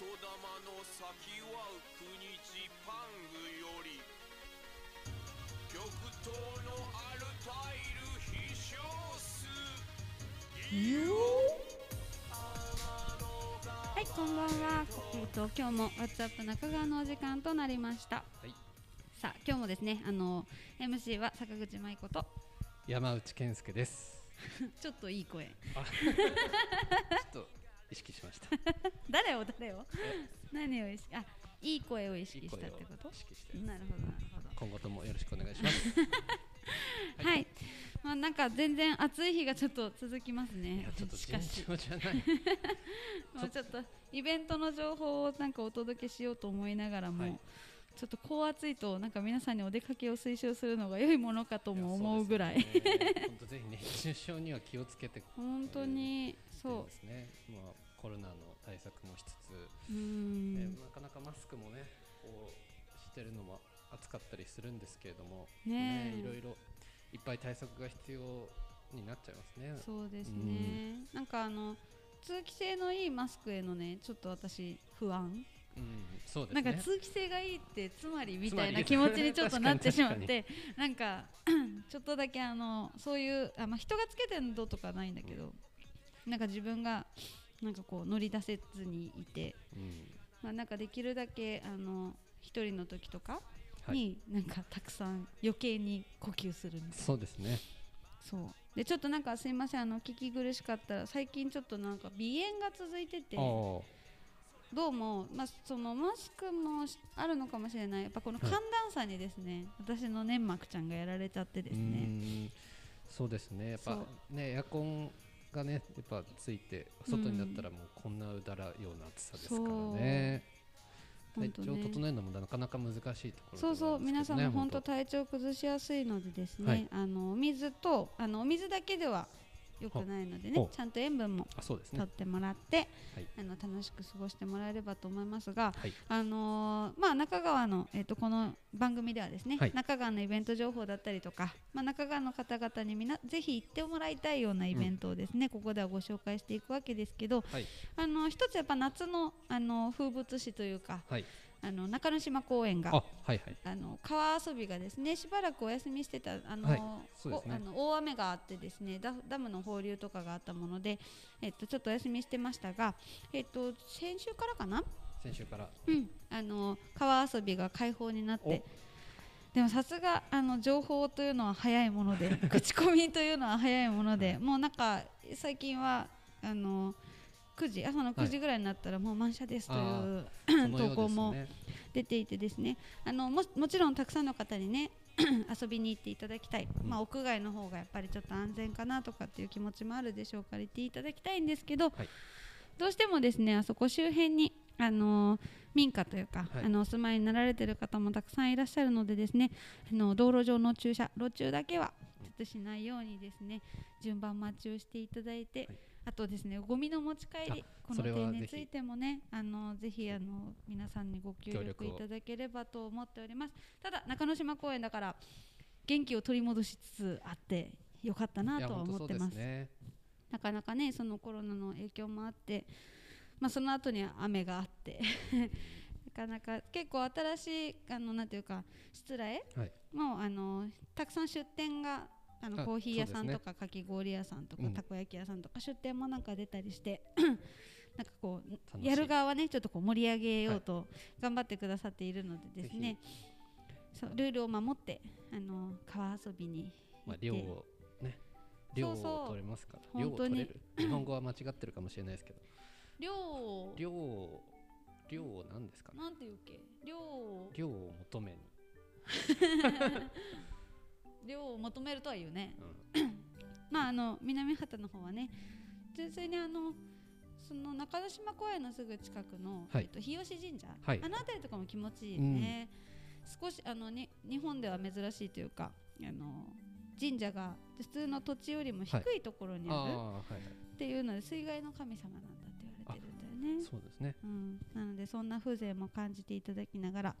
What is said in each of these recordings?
の先は国ジパングより極東のアルタイル飛翔数はい、こんばんは。えっ、と今日も WhatsApp 中川のお時間となりました。はい、さあ今日もですね、あの MC は坂口舞子と山内健介です。ちょっといい声。あ、ちょっと意識しました。誰を誰を？何を意識？あ、いい声を意識したってこと？意？識してます。なるほどなるほど。今後ともよろしくお願いします。はい。まあなんか全然暑い日がちょっと続きますいねや。ちょっと尋常じゃない。もうちょっとイベントの情報をなんかお届けしようと思いながらも、はいちょっとこう暑いとなんか皆さんにお出かけを推奨するのが良いものかとも思うぐらい。本当ぜひ熱中症には気をつけて。本当にそですね。まあコロナの対策もしつつ、う。うーん。えなかなかマスクもね、こうしてるのも暑かったりするんですけれども、ねえいろいろいっぱい対策が必要になっちゃいますね。そうですね。なんかあの通気性のいいマスクへのねちょっと私不安。うん、そうですね。なんか通気性がいいってつまりみたいな気持ちにちょっとなってしまってなんか ちょっとだけあのそういうあ、まあ、人がつけてるのとかないんだけど、なんか自分がなんかこう乗り出せずにいて、うん。まあ、なんかできるだけあの一人の時とかはい。に、なんかたくさん余計に呼吸するみたいな。そうですね。そうでちょっとなんかすいませんあの聞き苦しかったら最近ちょっとなんか鼻炎が続いてて。どうも、まあ、そのマスクもしあるのかもしれない。やっぱこの寒暖差にですね、私の粘膜ちゃんがやられちゃってですうねそうですね。やっぱねエアコンがねやっぱついて外になったらもうこんなうだらような暑さですからね。体調本当ね。整えるのもなかなか難しいところそうそう皆さんも本当。本体調崩しやすいのでですね、はい。あのお水とあのお水だけでは良くないのでねちゃんと塩分も取ってもらって、はい。あの楽しく過ごしてもらえればと思いますが、はい。あのーまあ、中川の、えっとこの番組ではですね、はい。中川のイベント情報だったりとか、まあ、中川の方々にみなぜひ行ってもらいたいようなイベントをですね、ここではご紹介していくわけですけどはい。あの一つやっぱ夏のあの風物詩というかはいあの中之島公園があはいはい。あの川遊びがですねしばらくお休みしてたあの、はいね。おあの大雨があってですねダダムの放流とかがあったもので、えっと、ちょっとお休みしてましたが、えっと、先週からかな、先週から。うん、あの川遊びが開放になってでもさすがあの情報というのは早いもので 口コミというのは早いものでもうなんか最近はあの9時朝の9時ぐらいになったらもう満車ですという、あ そのよう投稿も出ていてですね。あのももちろんたくさんの方にね 遊びに行っていただきたい、まあ、屋外の方がやっぱりちょっと安全かなとかっていう気持ちもあるでしょうから行っていただきたいんですけど、はい。どうしてもですねあそこ周辺にあの民家というか、はい。あのお住まいになられている方もたくさんいらっしゃるのでですねあの道路上の駐車路中だけはちょっとしないようにですね順番待ちをしていただいて、はいあとですねゴミの持ち帰りあこの点についてもねあのぜひあの皆さんにご協協力いただければと思っております。ただ中之島公園だから元気を取り戻しつつあってよかったないとは思ってます。ねなかなかねそのコロナの影響もあって、まあ、その後に雨があって なかなか結構新しいあのなんていうか失礼はい。もうあのたくさん出店があのあコーヒー屋さんとかかき氷屋さんとか、うん。たこ焼き屋さんとか出店もなんか出たりして なんかこうやる側はねちょっとこう盛り上げようと頑張ってくださっているのでですね、そうルールを守ってあの川遊びに行まあって、量をね量を取れますから。量を取れる。日本語は間違ってるかもしれないですけど。量を。量を量を何ですかね。なんていうっけ？量を。量を求めに、量を求めるとは言うね。うん。まああの南畑の方はね純粋にあのその中之島公園のすぐ近くの、はい。えっと、日吉神社、はい。あの辺りとかも気持ちいいね、少しあのに日本では珍しいというかあの神社が普通の土地よりも低いところにあるっていうので水害の神様なんだね。そうですね。うん、なのでそんな風情も感じていただきながら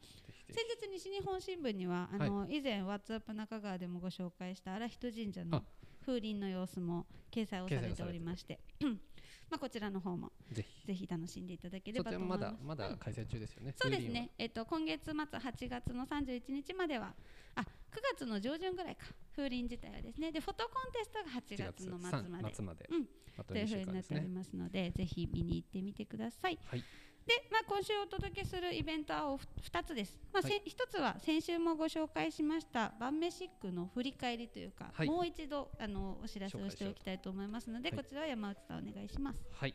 先日西日本新聞にはあの、以前「WhatsApp 中川」でもご紹介した荒人神社のあ。風鈴の様子も掲載をされておりまして まあ、こちらの方もぜひ。楽しんでいただければと思います。まだまだ開催中ですよね、そうですね、えっと、今月末8月の31日まではあ9月の上旬ぐらいか。風鈴自体はですね。でフォトコンテストが8 7月の末3まで。末まで、うん。あとという2ふうになっておりますのでぜひ見に行ってみてください。はい。で、まあ、今週お届けするイベントはお2つです。まあはい。せ1つは先週もご紹介しました晩飯シックの振り返りというか、はい。もう一度あのお知らせをしておきたいと思いますので、はいこちらは山内さんお願いします。はい、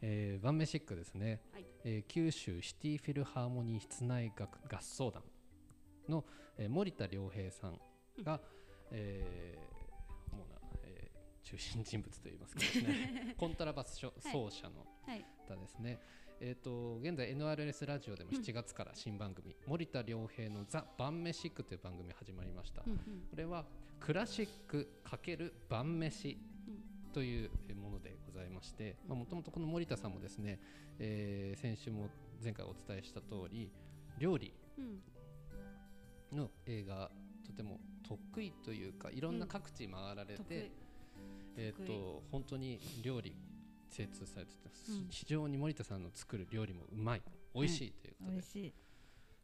えー、バンメシックですね、はい。えー九州シティフィルハーモニー室内楽合奏団の、えー森田良平さんが、えー主な、えー中心人物といいますかですね。コントラバス奏奏者のはい、方ですね、えー、と現在 NRS ラジオでも7月から新番組、森田良平の「ザ・晩飯ク」という番組始まりました、うんうん。これはクラシック×晩飯というものでございましてもともとこの森田さんもですね、えー先週も前回お伝えした通り料理うんの映画とても得意というかいろんな各地回られて、得意。えー、得意。と本当に料理精通されてて、うん。非常に森田さんの作る料理もうまい。美味しいということで、美味しい。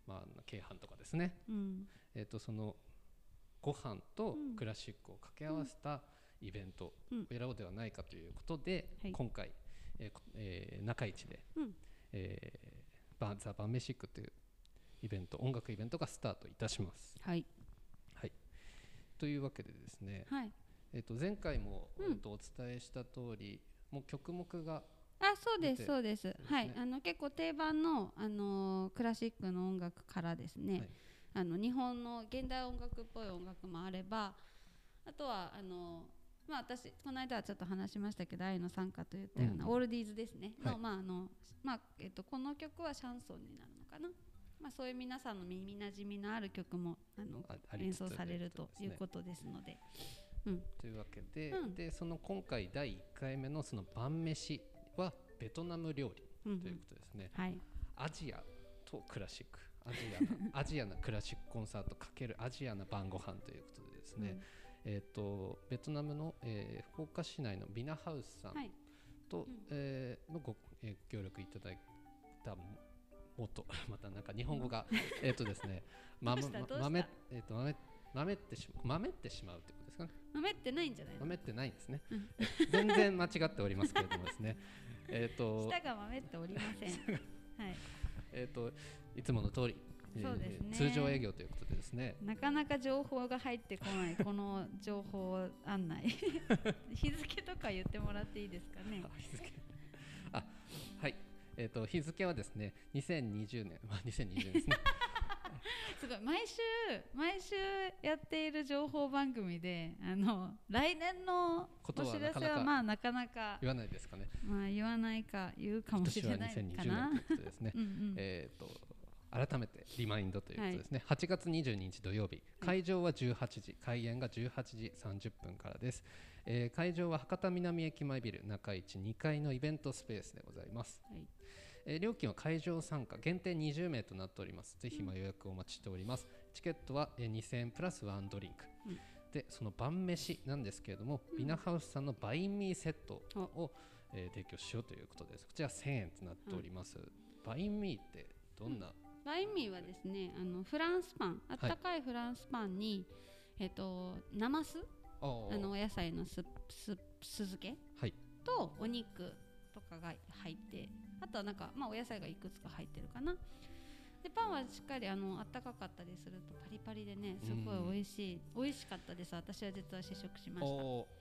まあ、京阪とかですね、うん。えー、とそのご飯とうん。クラシックを掛け合わせたイベントをうんやろうではないかということで、はい。今回、えーこえー中市で、うん。えーバザ・バンメシックというイベント音楽イベントがスタートいたします。はい。はい、というわけでですね、はい。えー、と前回も、うん。えーとお伝えした通りもう曲目があそうですそうです。ねはい。あの結構定番のあのークラシックの音楽からですね、はい。あの日本の現代音楽っぽい音楽もあればあとはあのまあ私この間はちょっと話しましたけど愛の参加といったような、うん。オールディーズですね。の、はい。まああのまあえっとこの曲はシャンソンになるのかな。まあ、そういう皆さんの耳なじみのある曲もあの演奏されるということですので、うん、というわけで,、うん。でその今回第1回目のその晩飯はベトナム料理うんうんということですね、はい。アジアとクラシック。アジアな アジアなクラシックコンサート×アジアな晩ご飯ということでですね、えっ、とベトナムの、えー福岡市内のビナハウスさんはい。と、うん。えーのご、えー協力いただいたももとまたなんか日本語が えっとですね まどうした？どうした？豆えっ、と豆豆ってし豆ってしまうってことですかね？豆ってないんじゃないの？豆ってないんですね。うん。全然間違っておりますけれどもですね。えっと舌が豆っておりません。はい。えっといつもの通り、えーそうですね。通常営業ということでですね。なかなか情報が入ってこないこの情報案内。日付とか言ってもらっていいですかね？あ日付。えっ、と日付はですね2020年。まあ2020年ですね。すごい。毎週毎週やっている情報番組であの来年のことはお知らせなかなかはまあなかなか言わないですかね。まあ言わないか言うか今もしれないか2020な年ということですね。うんうん。えっ、と改めてリマインドということですね、8月22日土曜日。会場は18時。開演が18時30分からです、えー会場は博多南駅前ビル中市2階のイベントスペースでございます、はいえー料金は会場参加限定20名となっております。ぜひまあ予約をお待ちしております、チケットは、えー2000円プラスワンドリンク、うん。でその晩飯なんですけれども、ビナハウスさんのバインミーセットを、えー提供しようということです。こちら1000円となっております、バインミーってどんな、バインミーはですねあのフランスパンあったかいフランスパンに、えっとナマス？あのお野菜のすす酢漬け？はい。とお肉とかが入ってあとはなんか、まあ、お野菜がいくつか入ってるかな。でパンはしっかりあのあったかかったりするとパリパリでねすごい美味しい、美味しかったです。私は実は試食しました。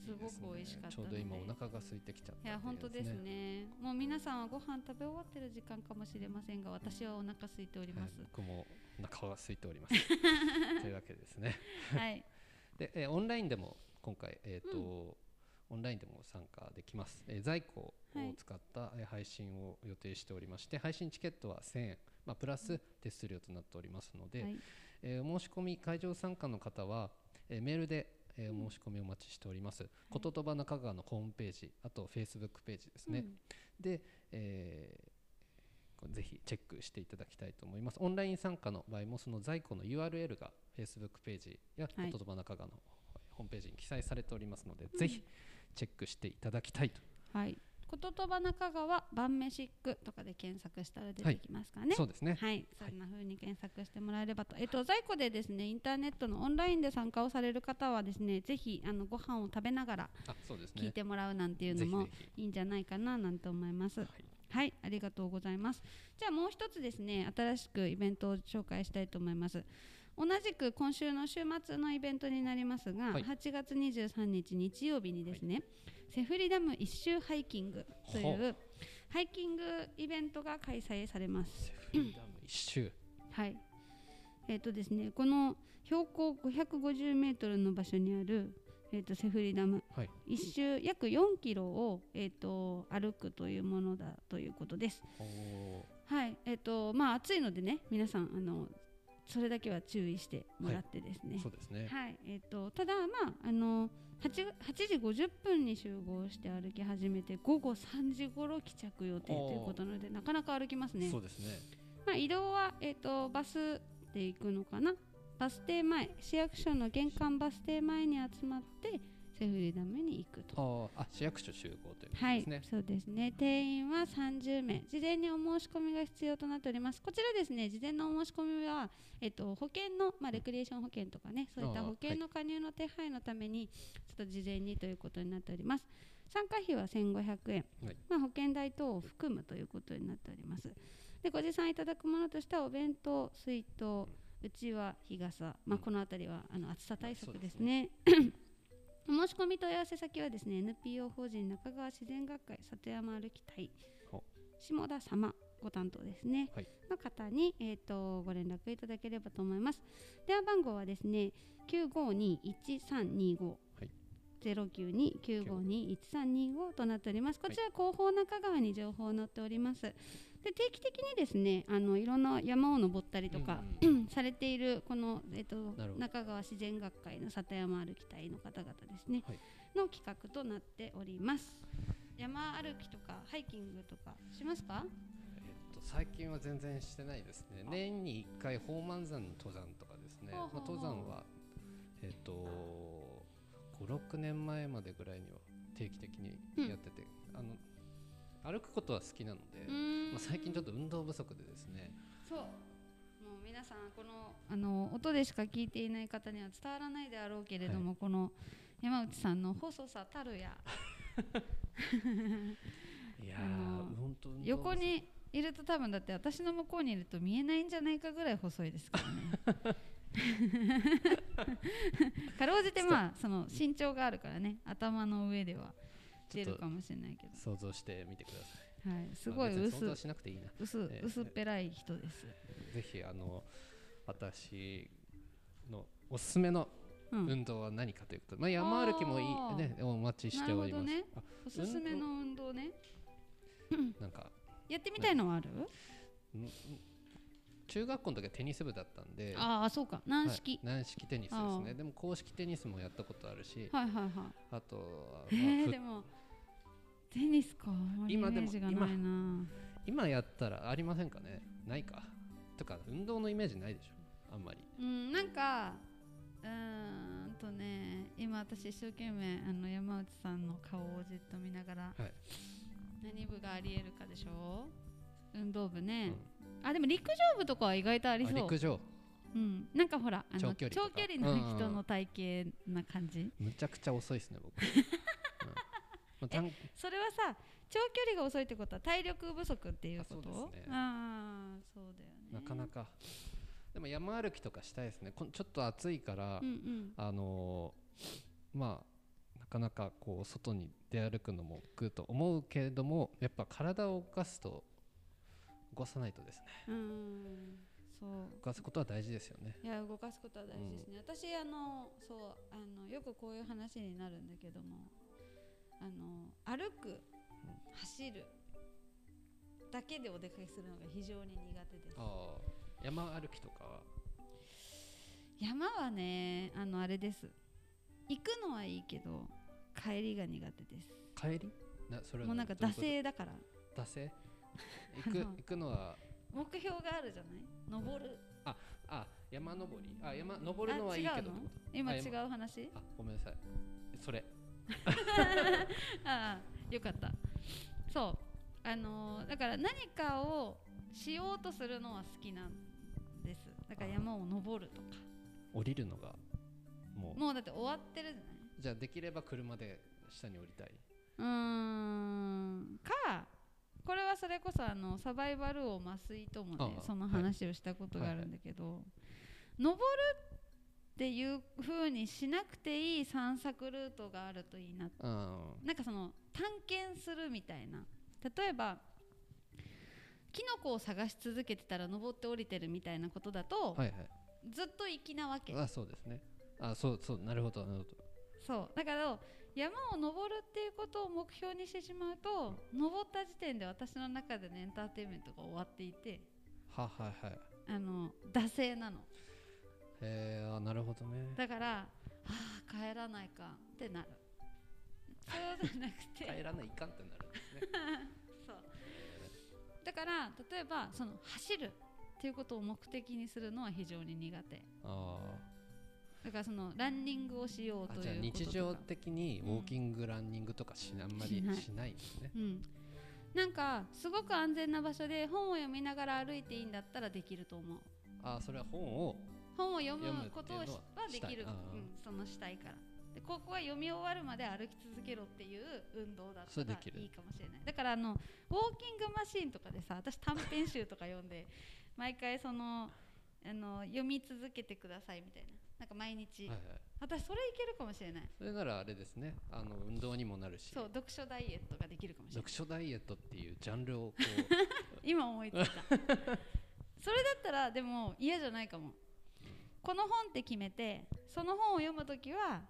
すごく美味しかったので。ちょうど今お腹が空いてきちゃったいや本当ですね。もう皆さんはご飯食べ終わってる時間かもしれませんが私はお腹空いております。はい、僕もお腹が空いております。というわけですね。はい。で、えーオンラインでも今回えっ、と、オンラインでも参加できます、えー在庫をはい使った、えー配信を予定しておりまして配信チケットは1000円、まあ、プラス手数料となっておりますので、はい。えーお申し込み会場参加の方は、えーメールで、えーお申し込みお待ちしております、こととば中川のホームページあとフェイスブックページですね、うん。で、えーぜひチェックしていただきたいと思います。オンライン参加の場合もその在庫の URL がフェイスブックページやはい。こととば中川のホームページに記載されておりますので、ぜひチェックしていただきたいと。はい。言葉中川晩飯区とかで検索したら出てきますかね、そうですね。はい、そんな風に検索してもらえればと、えっと在庫でですねインターネットのオンラインで参加をされる方はですねぜひあのご飯を食べながら聞いてもらうなんていうのもいいんじゃないかななんて思います。はい。はい、ありがとうございます。じゃあもう一つですね、新しくイベントを紹介したいと思います。同じく今週の週末のイベントになりますが、はい。8月23日日曜日にですね、セフリダム一周ハイキングといほう。ハイキングイベントが開催されます。セフリダム一周。はい。えっ、とですね、この標高550メートルの場所にあるえっ、とセフリダムはい。一周約4キロをえっ、と歩くというものだということです。はい、えっ、とまあ暑いのでね、皆さんあのそれだけは注意してもらってですね。そうですねはい、えっ、とただまああの 8, 8時50分に集合して歩き始めて午後3時頃帰着予定ということなのでなかなか歩きますね。そうですねまあ移動はえっ、とバスで行くのかな。バス停前、市役所の玄関バス停前に集まってセフリダムに行くと。あ市役所集合ということはいですね、そうですね。定員は30名。事前にお申し込みが必要となっております。こちらですね、事前のお申し込みは、えっと、保険の、まあ、レクリエーション保険とかね、そういった保険の加入の手配のために、ちょっと事前にということになっております。参加費は1500円、はいまあ、保険代等を含むということになっております。で、ご持参いただくものとしては、お弁当、水筒、うちわ、日傘、まあ、このあたりはあの暑さ対策ですね。お 申し込み問い合わせ先はですね NPO 法人中川自然学会里山歩き隊ほ下田様ご担当ですね、はい。の方に、えー、とご連絡いただければと思います。電話番号はですね952-1325、はい092-952-1325となっております。こちら広報中川に情報を載っております。で定期的にですねあのいろんな山を登ったりとか、うんうん されているこの、えっと中川自然学会の里山歩き隊の方々ですね、はい。の企画となっております。山歩きとかハイキングとかしますか？えっと最近は全然してないですね。年に1回宝満山の登山とかですね、まあ、登山はえっと56年前までぐらいには定期的にやってて、あの歩くことは好きなので、まあ、最近ちょっと運動不足でですね。そう。もう皆さんこのあの音でしか聞いていない方には伝わらないであろうけれども、この山内さんの細さたるや。いや横にいると多分だって私の向こうにいると見えないんじゃないかぐらい細いですからね かろうじてまあその身長があるからね。頭の上では出るかもしれないけど。想像してみてください。はい、すごいまあしなくていいな。薄ええ。薄っぺらい人です。ぜひあの私のおすすめのうん、運動は何かということで、まあ、山歩きもいいねお待ちしております、なるあおすすめの運動ね。なんか。やってみたいのはある？中学校の時はテニス部だったんでああ、そうか。軟式。はい。軟式テニスですね。でも公式テニスもやったことあるしはい、はい、はい。あとは、えまあー、ふでもテニスか。今でもージがないな。今やったらありませんかね？ないか？とか運動のイメージないでしょ？あんまり。うん、なんか。うーんとね、今私一生懸命あの山内さんの顔をじっと見ながら、はい。何部がありえるかでしょ？運動部ね、あでも陸上部とかは意外とありあそう。陸上。うん、なんかほらあの長距離の人の体型な感じ、むちゃくちゃ遅いですね僕、うん。それはさ長距離が遅いってことは体力不足っていうこと？あそうですね。ああそうだよね。なかなか。でも山歩きとかしたいですね。こんちょっと暑いから、あのーまあなかなかこう外に出歩くのも苦と思うけれどもやっぱ体を動かすと動かさないとですね。うん。そう。動かすことは大事ですよね。いや動かすことは大事ですね、私あのそうあのよくこういう話になるんだけどもあの歩く、走るだけでお出かけするのが非常に苦手です。ああ。山歩きとかは？山はねあのあれです。行くのはいいけど帰りが苦手です。帰り？なそれはもうなんか惰性だから。惰性？行く行くのは目標があるじゃない？登る？あ山登り？あ山登るのはいいけど今違う話？あごめんなさい。それ。ああよかった。そう。あのーだから何かをしようとするのは好きなんです。だから山を登るとか。降りるのがもう。もうだって終わってるじゃない？じゃあできれば車で下に降りたい。うーん。かこれはそれこそあのサバイバル王麻酔ともねその話をしたことがあるんだけど、登るっていう風にしなくていい散策ルートがあるといいなあなんかその探検するみたいな。例えばキノコを探し続けてたら登って降りてるみたいなことだと、はいはい。ずっと粋なわけ。あそうですね。あそうそうなるほどなるほど。そう。だから山を登るっていうことを目標にしてしまうと登った時点で私の中でのエンターテインメントが終わっていてははいはい。あの惰性なの。えー、あなるほどね。だからああ帰らないかってなる。そうじゃなくて。帰らないかんってなるんですね。そう。だから例えばその走るっていうことを目的にするのは非常に苦手。あだからそのランニングをしようという日常的にウォーキング、ランニングとかしあんまりしないですね。うん。なんかすごく安全な場所で本を読みながら歩いていいんだったらできると思う。あーそれは本を本を読読むむことははできる、うん、そのしたいから。でここは読み終わるまで歩き続けろっていう運動だったらいいかもしれない。だからあのウォーキングマシーンとかでさ私短編集とか読んで毎回そのあの読み続けてくださいみたいななんか毎日、はいはい。私それいけるかもしれない。それならあれですね。あの運動にもなるし。そう読書ダイエットができるかもしれない。読書ダイエットっていうジャンルをこ 今思いついた。それだったらでも嫌じゃないかも。この本って決めてその本を読むときは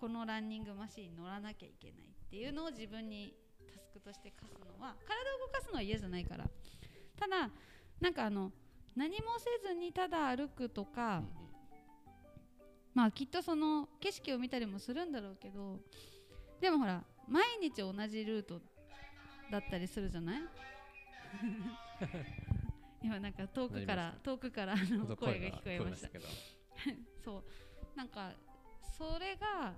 このランニングマシーンに乗らなきゃいけないっていうのを自分にタスクとして課すのは体を動かすのは嫌じゃないから。ただなんかあの何もせずにただ歩くとか、う、うんうんまあきっとその景色を見たりもするんだろうけどでもほら毎日同じルートだったりするじゃない？今なんか遠くから遠くからあの声が聞こえました。そう。なんかそれが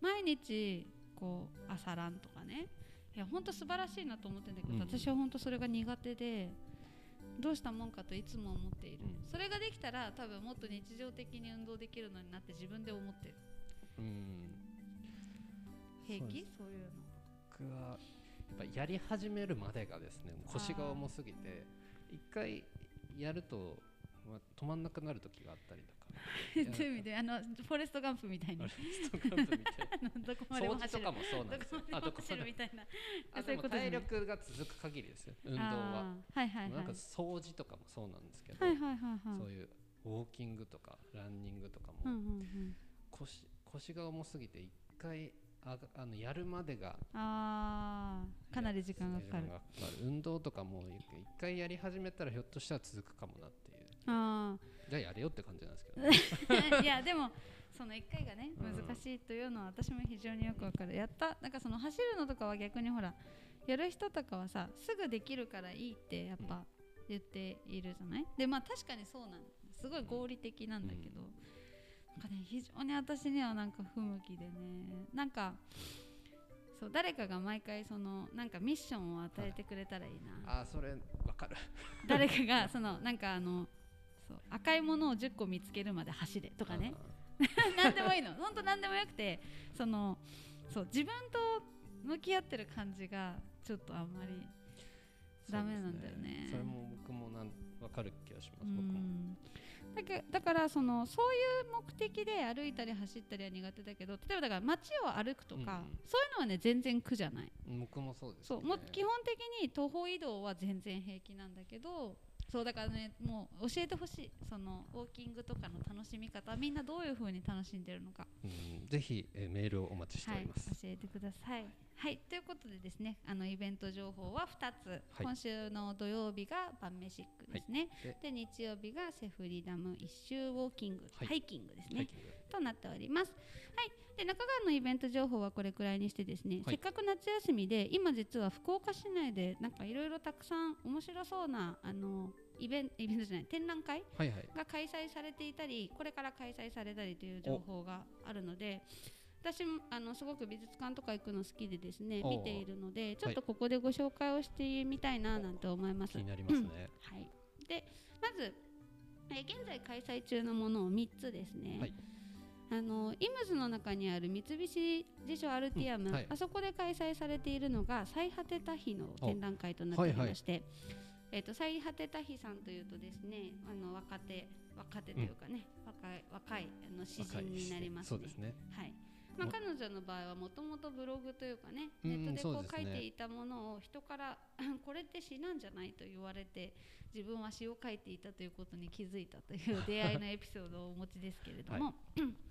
毎日こう朝ランとかね。いや本当素晴らしいなと思ってるんだけど、うん。私は本当それが苦手でどうしたもんかといつも思っている、うん。それができたら多分もっと日常的に運動できるのになって自分で思ってる。うん。平気？そうでそういうの。僕はやっぱやり始めるまでがですね腰が重すぎて一回やると、まあ、止まんなくなる時があったりとか。どういう意味であのフォレストガンプみたいに。あれストカンプみたい あのどこなまでも掃除走るとかもそうなんどですよ。こまでも走るみたいな。あでも体力が続く限りですよ。運動は。はいはいはい。なんか掃除とかもそうなんですけど、はいはいはいはい。そういうウォーキングとかランニングとかも、うんうんうん。腰腰が重すぎて一回あがあのやるまでがあーかなり時間がかかる。運動とかも一回やり始めたらひょっとしたら続くかもなってあじゃあやれよって感じなんですけど、いやでもその1回がねうん。難しいというのは私も非常によくわかる。やった。なんかその走るのとかは逆にほらやる人とかはさすぐできるからいいってやっぱ言っているじゃない？でまあ確かにそうなんすごい合理的なんだけど、なんかね非常に私にはなんか不向きでね。なんかそう誰かが毎回そのなんかミッションを与えてくれたらいいな、あーそれわかる。誰かがそのなんかあのそう。赤いものを10個見つけるまで走れとかね。何でもいいの。本当何でもよくてそのそう自分と向き合ってる感じがちょっとあんまりダメなんだよね。そうですそれも僕もなんわかる気がします、う僕も。ん。だけだからそのそういう目的で歩いたり走ったりは苦手だけど例えばだから街を歩くとか、うんうん。そういうのはね全然苦じゃない。僕もそうです、ね、そうもう基本的に徒歩移動は全然平気なんだけどそうだからねもう教えてほしい。そのウォーキングとかの楽しみ方みんなどういう風に楽しんでるのか。うん、ぜひ、えーメールをお待ちしておはいります、教えてください。はいということでですねあのイベント情報は2つ、はい。今週の土曜日が晩飯ックですね、でで日曜日がセフリダム一周ウォーキング、はい。ハイキングですね、となっております。はい、で中川のイベント情報はこれくらいにしてですね、はい。せっかく夏休みで今実は福岡市内でなんかいろいろたくさん面白そうなあのイベンイベントじゃない展覧会はいはい。が開催されていたりこれから開催されたりという情報があるので私もあのすごく美術館とか行くの好きでですね見ているのでちょっとここでご紹介をしてみたいななんて思います。気になりますね。はい、でまず、えー現在開催中のものを3つですね、はいあのイムズの中にある三菱地所アルティアム、うんはい。あそこで開催されているのが最果てた日の展覧会となっておりまして、えー、と最果てた日さんというとですねあの若手若手というかね、若い若いあの詩人になりますね。そうですね。はい。まあ、も彼女の場合はもともとブログというかねうんネットでこう書いていたものを人から これって詩なんじゃないと言われて自分は詩を書いていたということに気づいたという出会いのエピソードをお持ちですけれども、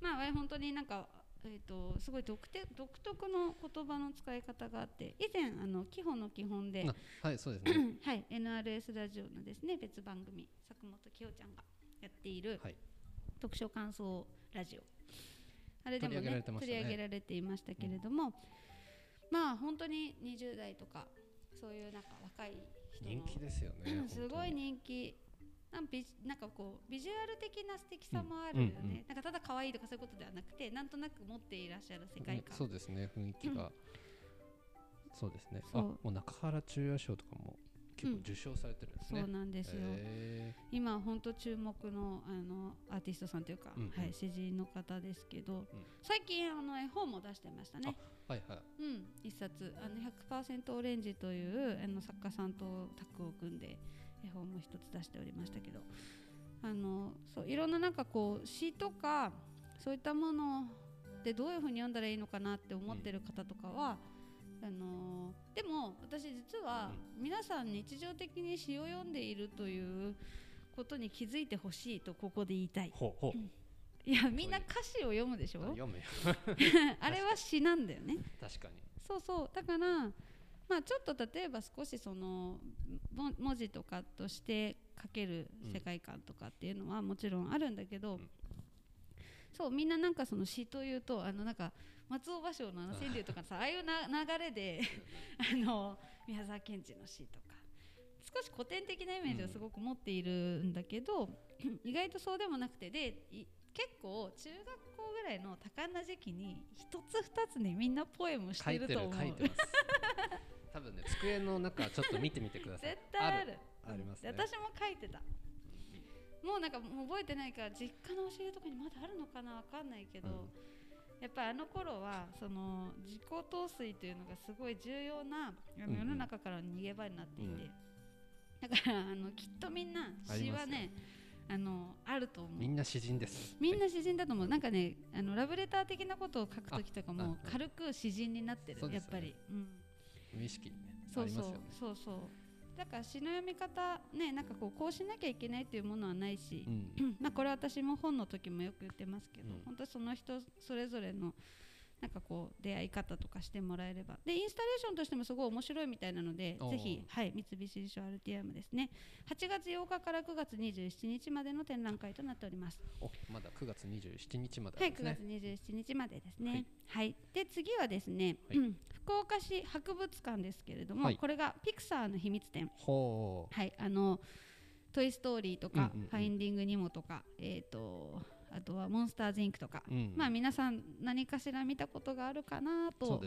まあ本当になんか、えー、とすごい独特独特の言葉の使い方があって以前あの基本の基本で、あはいそうですね。はい、NRS ラジオのですね別番組坂本清ちゃんがやっているはい読書感想ラジオあれでも取り上げらねね取り上げられていましたけれども、まあ本当に20代とかそういうなんか若い人の人気ですよね。うん すごい人気なんビなんかこうビジュアル的な素敵さもあるよね、うんうんうん。なんかただ可愛いとかそういうことではなくてなんとなく持っていらっしゃる世界ね観、そうですね雰囲気が。そうですね。あもう中原中央賞とかも結構受賞されてるんですね。そうなんですよ、へ今本当注目のあのアーティストさんというか、うんうん。はい、詩人の方ですけど、最近あの絵本も出してましたね。ーはいはい。うん、一冊。あの100%オレンジというあの作家さんとタッグを組んで絵本も一つ出しておりましたけどあのそういろんななんかこう詩とかそういったものでどういうふうに読んだらいいのかなって思ってる方とかは、あのでも私実は皆さん日常的に詩を読んでいるということに気づいてほしいとここで言いたいほうほう。いやみんな歌詞を読むでしょ？読むよ。あれは詩なんだよね確かに。そうそうだからまあちょっと例えば少しそのも文字とかとして書ける世界観とかっていうのはもちろんあるんだけど、うんそうみんななんかその詩というとあのなんか松尾芭蕉のあの川柳とかさ ああいうな流れで あの宮沢賢治の詩とか少し古典的なイメージをすごく持っているんだけど、意外とそうでもなくてでい結構中学校ぐらいの多感な時期に一つ二つねみんなポエムしてると思う書いてます。多分ね机の中ちょっと見てみてください。絶対ある。ありますね。で私も書いてた。もうなんか覚えてないから実家の教えとかにまだあるのかなわかんないけど、うん。やっぱりあの頃はその自己陶酔というのがすごい重要な世の中からの逃げ場になっていて、うん。だからあのきっとみんな詩はねあのあると思う。みんな詩人です。みんな詩人だと思う。なんかねあのラブレター的なことを書く時とかあもあ軽く詩人になってる、ね。やっぱり、うん、無意識にねあそうそう。そうそうだから詩の読み方ねなんかこうこうしなきゃいけないっていうものはないしう、ん。まあこれ私も本の時もよく言ってますけど、うん本当その人それぞれのなんかこう出会い方とかしてもらえれば。でインスタレーションとしてもすごい面白いみたいなのでぜひ、はい、三菱地所アルティアムですね。8月8日から9月27日までの展覧会となっております。おまだ9月27日まではい、9ですね。月。27日までですね。はい、で次はですね、はい。うん福岡市博物館ですけれども、はい。これがピクサーの秘密展。ほはい、あのトイストーリーとか、うんうんうん。ファインディングニモとか、えっ、とあとはモンスターズインクとか、う。うん。まあ皆さん何かしら見たことがあるかなと。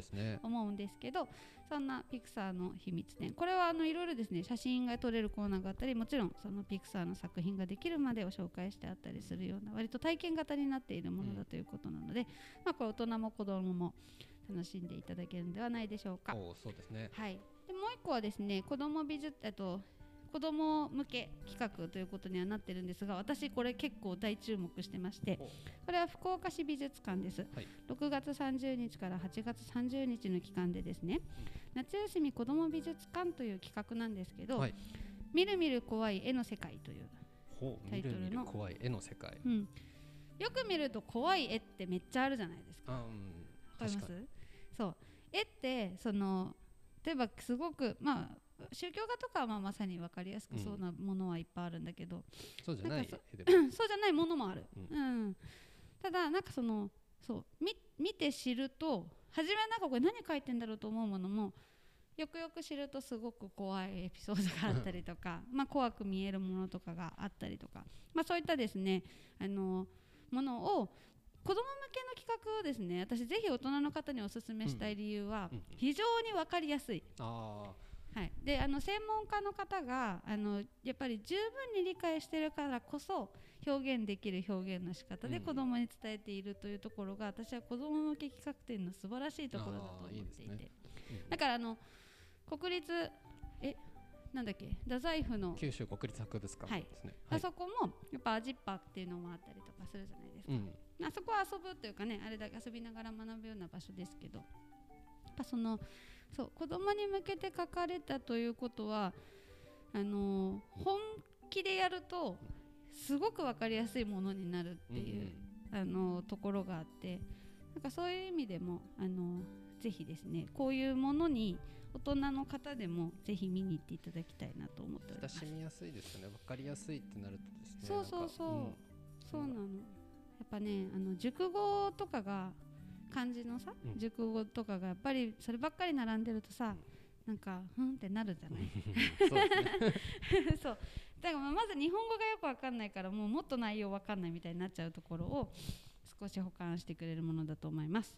思うんですけどそんなピクサーの秘密展これはあのいろいろですね写真が撮れるコーナーがあったりもちろんそのピクサーの作品ができるまでを紹介してあったりするような割と体験型になっているものだということなので、まあこれ大人も子供も楽しんでいただけるんではないでしょうか。おそうですね。はい、でもう一個はですね子供美術と子供向け企画ということにはなってるんですが私これ結構大注目してましておこれは福岡市美術館です、はい。6月30日から8月30日の期間でですね、夏休み子ども美術館という企画なんですけど、はい。みるみる怖い絵の世界という、タイトルの。怖い絵の世界。うん、よく見ると怖い絵ってめっちゃあるじゃないですか。あうん。わかります？そう。絵ってその例えばすごくまあ宗教画とかはまあまさに分かりやすくうんそうなものはいっぱいあるんだけど、そうじゃない。そうじゃないものもある、ううん。ただなんかそのそうみ見て知ると初めはなんかこれ何書いてんだろうと思うものもよくよく知るとすごく怖いエピソードがあったりとか まあ怖く見えるものとかがあったりとか、まあ、そういったですねあのものを子供向けの企画をですね私ぜひ大人の方にお勧めしたい理由は、うんうん非常に分かりやすい、あはい、であの専門家の方があのやっぱり十分に理解してるからこそ表現できる表現の仕方でうん。子供に伝えているというところが、私は子供向け企画展の素晴らしいところだと思っていて。ね。うん。だからあの国立えなんだっけ太宰府のあ九州国立博物館はい。ですね。あそこもやっぱアジッパっていうのもあったりとかするじゃないですか、うん。あそこは遊ぶというかねあれだけ遊びながら学ぶような場所ですけどやっぱそのそう子供に向けて書かれたということはあのー本気でやるとすごく分かりやすいものになるっていう、あのーところがあってなんかそういう意味でもあのーぜひですねこういうものに大人の方でもぜひ見に行っていただきたいなと思っております親し。みやすいですよね。わかりやすいってなるとですね。そうそうそうなんかそうなのやっぱねあの熟語とかが漢字のさ、うん。熟語とかがやっぱりそればっかり並んでるとさ、なんかふんってなるじゃない？うん。そうね。だからまず日本語がよくわかんないからもうもっと内容わかんないみたいになっちゃうところを少し補完してくれるものだと思います。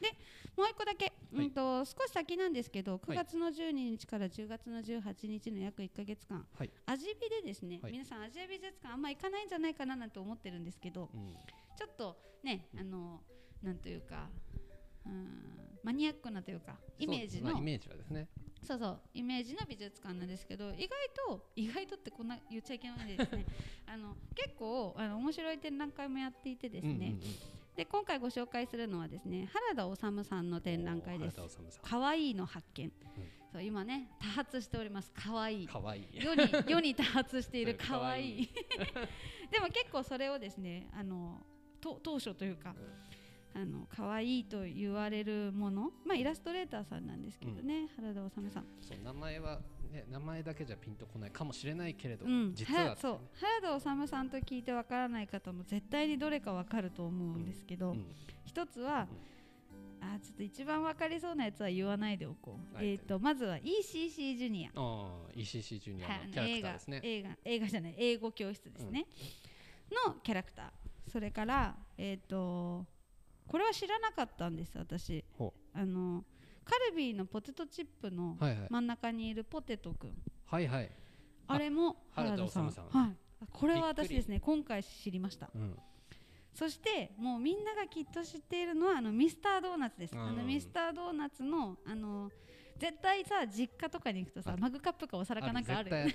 でもう一個だけ、はい。うんと少し先なんですけど9はい。月の12日から10月の18日の約1ヶ月間、はい。味美でですね、はい。皆さんアジア美術館あんま行かないんじゃないかななんて思ってるんですけど、うん。ちょっとね、あのなんというか、うん、マニアックなというかイメージのまあイメージはですね。そうそうイメージの美術館なんですけど意外と意外とってこんな言っちゃいけないんですね。あの結構あの面白い展覧会もやっていてですね、うんうんうん。で今回ご紹介するのはですね原田治さんの展覧会です。原田治さん。可愛いの発見、そう今ね多発しております可愛い。可愛い。い。世に世に多発している うん可愛い。でも結構それをですねあのと当初というか、あの可愛いと言われるもの。まあイラストレーターさんなんですけどね、原田治さん。そう名前はね名前だけじゃピンとこないかもしれないけれど、うん、実ははそう。原田治さんと聞いてわからない方も絶対にどれかわかると思うんですけど、うん。一つは、あちょっと一番わかりそうなやつは言わないでおこう、はい。えっ、とまずは ECC ジュニアああ ECC ジュニアはい。のキャラクターですね。映画映画映画じゃない英語教室ですね、のキャラクター。それからえっ、とこれは知らなかったんです私。ほあのカルビーのポテトチップの真ん中にいるポテトくん、はいはい。あれも原田さん。はい。あこれは私ですね今回知りました。うん。そしてもうみんながきっと知っているのはあのミスタードーナツです、うん。あのミスタードーナツのあの絶対さ実家とかに行くとさマグカップかお皿かなんかあるよね。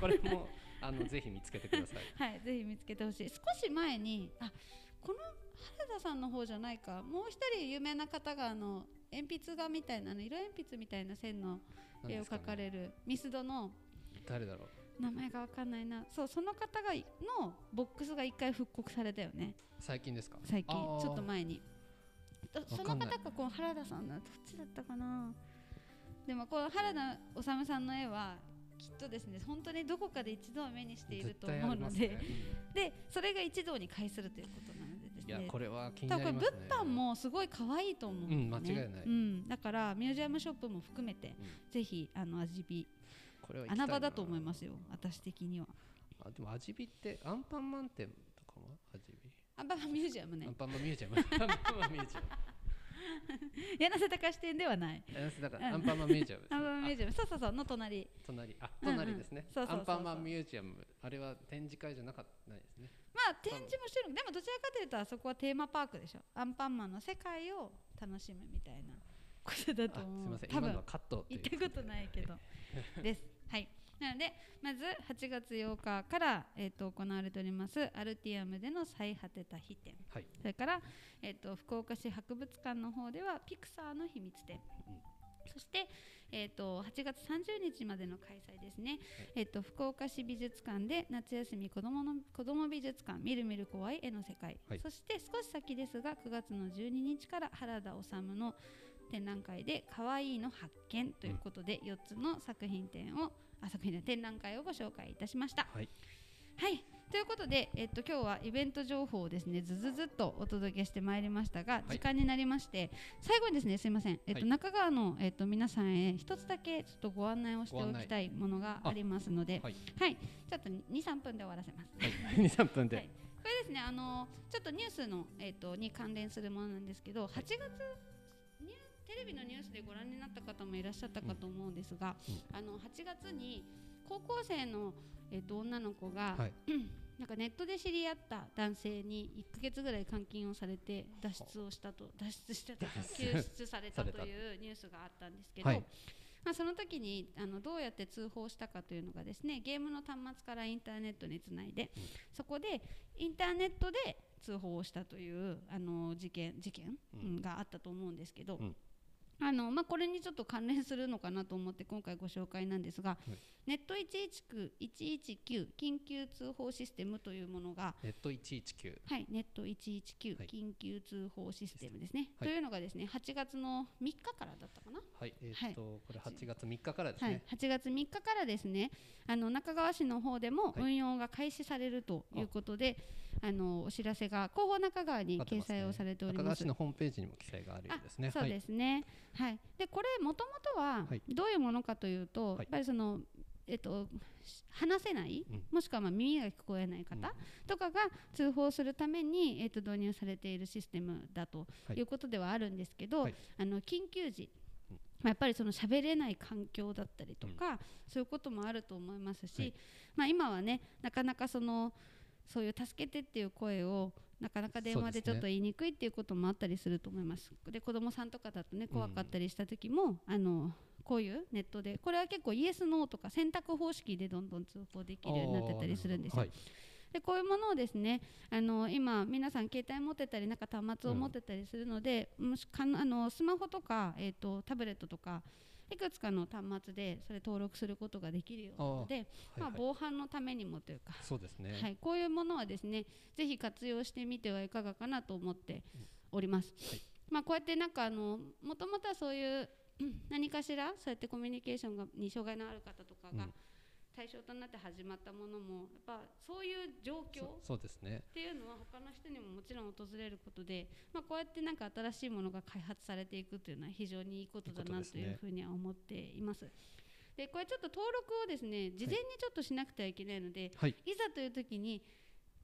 これもあのぜひ見つけてください。はい、ぜひ見つけてほしい。少し前に、あ、この原田さんの方じゃないか、もう一人有名な方があの鉛筆画みたいなあの色鉛筆みたいな線の絵を描かれるミスドの誰だろう。名前がわかんないな。そう、その方がのボックスが一回復刻されたよね。最近ですか？最近ちょっと前に。とその方がこう原田さんなどっちだったかな。でもこう原田治さんの絵はきっとですね本当にどこかで一度は目にしている絶と思うので、ね。でそれが一堂に会するということないやねこれは気になりますね。物販もすごい可愛いと思う。ね、うん間違いない。うん、だからミュージアムショップも含めて、うん。ぜひあの味見穴場だと思いますよ。私的には。あでも味見ってアンパンマン店とかも？味見。アンパンマンミュージアムね。アンパンマンミュージアム。アンパンマンミュージアム。柳瀬隆店ではない。えだからうん。アンパンマンミュージアムね。アンパンマンミュージアム。そうそうそうの隣。隣。あ隣ですね、アンパンマンミュージアム。あれは展示会じゃなかったないですねまあ展示もしてる。でもどちらかというとあそこはテーマパークでしょ。アンパンマンの世界を楽しむみたいな。ことだあと思う。すみません。多分。今のはカット行ったことないけど。です。はい。なのでまず8月8日から、えー、と行われておりますアルティアムでの最果てた日展。はい。それから、えー、と福岡市博物館の方ではピクサーの秘密展、うん。そして、えー、と8月30日までの開催ですね、えー、と福岡市美術館で夏休み子どもの子ども美術館みるみる怖い絵の世界、はい。そして少し先ですが9月の12日から原田治の展覧会で「かわいいの発見」ということで4つの作品展をあ作品展展覧会をご紹介いたしました。はい。はいということで、えっと、今日はイベント情報をですねずずずっとお届けしてまいりましたが、い。時間になりまして最後にですねすいません、えっとはい。中川の、えっと、皆さんへ一つだけちょっとご案内をしておきたいものがありますので、はい。はい、ちょっと23分で終わらせます。はい。23分で、はい。これですねあのちょっとニュースの、えー、とに関連するものなんですけど8月テレビのニュースでご覧になった方もいらっしゃったかと思うんですが、あの8月に高校生の、えー、と女の子が、はい なんかネットで知り合った男性に1ヶ月ぐらい監禁をされて脱出をしたと脱出したというか救出されたというニュースがあったんですけど、はい。まあ、その時にあのどうやって通報したかというのがですねゲームの端末からインターネットにつないで、そこでインターネットで通報をしたというあの事件事件、うんうん。があったと思うんですけど、うんあのまあ、これにちょっと関連するのかなと思って今回ご紹介なんですが、ネット119緊急通報システムというものがネット119はい、ネット119はい。緊急通報システムですね。はい。というのがですね、8月の3日からだったかな？はいえーっと、これ8月3日からですはいね、、8月3日からですね、あの中川市の方でもはい。運用が開始されるということで、あのお知らせが広報中川に掲載をされており中ます。川市のホームページにも記載があるようですね。そうですね。はい。でこれもともとははい。どういうものかというと、はい。やっぱりそのえっとし話せない、うん。もしくはまあ耳が聞こえない方とかが通報するためにえっと導入されているシステムだとはい。いうことではあるんですけど、はい。あの緊急時うん。まあやっぱりその喋れない環境だったりとか、そういうこともあると思いますし、はい。まあ、今はねなかなかそのそういう助けてっていう声をなかなか電話でちょっと言いにくいっていうこともあったりすると思います。で子供さんとかだとね怖かったりした時も、あのこういうネットでこれは結構イエス・ノーとか選択方式でどんどん通報できるようになってたりするんですよ。でこういうものをですねあの今皆さん携帯持ってたりなんか端末を持ってたりするので、もしかんあのスマホとか、えー、とタブレットとかいくつかの端末でそれ登録することができるようなので、はいまあ、はい防犯のためにもというか、そうですね、はい、こういうものはですねぜひ活用してみてはいかがかなと思っております。はい。まあ、こうやってなんかあのもともとはそういううん何かしらそうやってコミュニケーションがに障害のある方とかがうん対象となって始まったものもやっぱそういう状況そそうですね。っていうのは他の人にももちろん訪れることで、まあ、こうやってなんか新しいものが開発されていくというのは非常にいいことだなというふうには思っています。でこれちょっと登録をですね事前にちょっとしなくてはいけないので、はい。いざという時に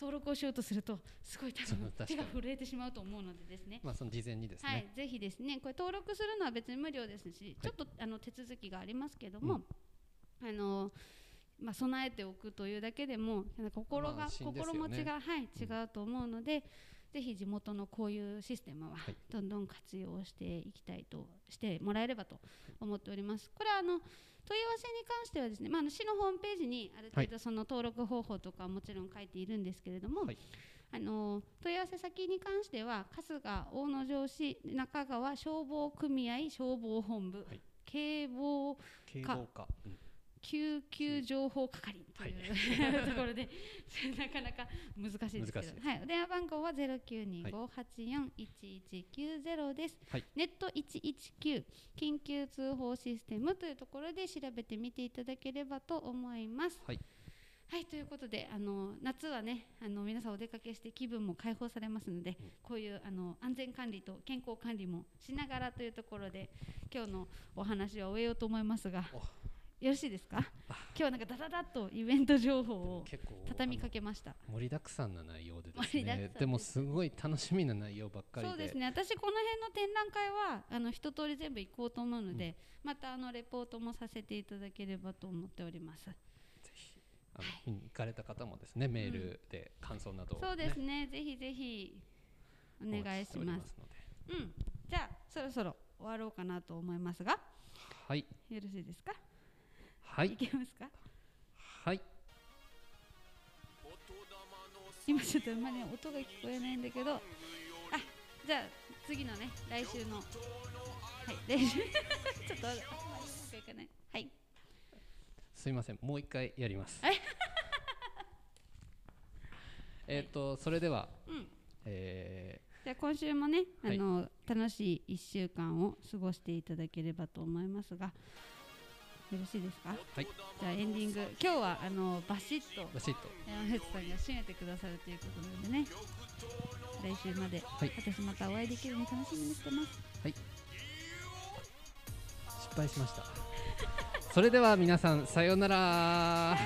登録をしようとするとすごい多分手が震えてしまうと思うのでですね。まあその事前にですね、はい、ぜひですねこれ登録するのは別に無料ですし、ちょっとあの手続きがありますけども、あのまあ、備えておくというだけでも心が、ね。心持ちが、はい、違うと思うので、ぜひ地元のこういうシステムははい。どんどん活用していきたいとしてもらえればと思っております。これはあの問い合わせに関してはですね、まあ、あの市のホームページにある程度その登録方法とかはもちろん書いているんですけれども、はい。あの問い合わせ先に関しては春日大野城市中川消防組合消防本部、はい。警防警防課、うん救急情報係という、ところで なかなか難しいですけど、いはい、お電話番号はゼロ九二五八四一一九ゼロです。はい。ネット一一九緊急通報システムというところで調べてみていただければと思います。はい。はい。ということであの夏はねあの皆さんお出かけして気分も解放されますので、こういうあの安全管理と健康管理もしながらというところで今日のお話は終えようと思いますが。およろしいですか？今日はなんかダダダッとイベント情報を畳みかあけました。の盛りだくさんな内容でですね。でもすごい楽しみな内容ばっかりで。そうですね。私この辺の展覧会はあの一通り全部行こうと思うので、またあのレポートもさせていただければと思っております。ぜひあの、見に行かれた方もですねメールで感想などを、ね。そうですね。ぜひぜひお願いします。うん。じゃあそろそろ終わろうかなと思いますが。はい。よろしいですか？はい。いけますか？はい。今ちょっとまり音が聞こえないんだけど。あじゃあ次のね来週の。はい来週。ちょっとうまくいかない。はい。すいません。もう一回やります。はい えっとそれでは、うん。えじゃあ今週もね、はい。あの楽しい1週間を過ごしていただければと思いますがよろしいですか？ーはい。じゃあエンディング。今日はあのバシッとバシッと。山口さんが締めてくださるということなのでね。来週まで、はい。私またお会いできるの楽しみにしてます。失敗しました。それでは皆さんさようなら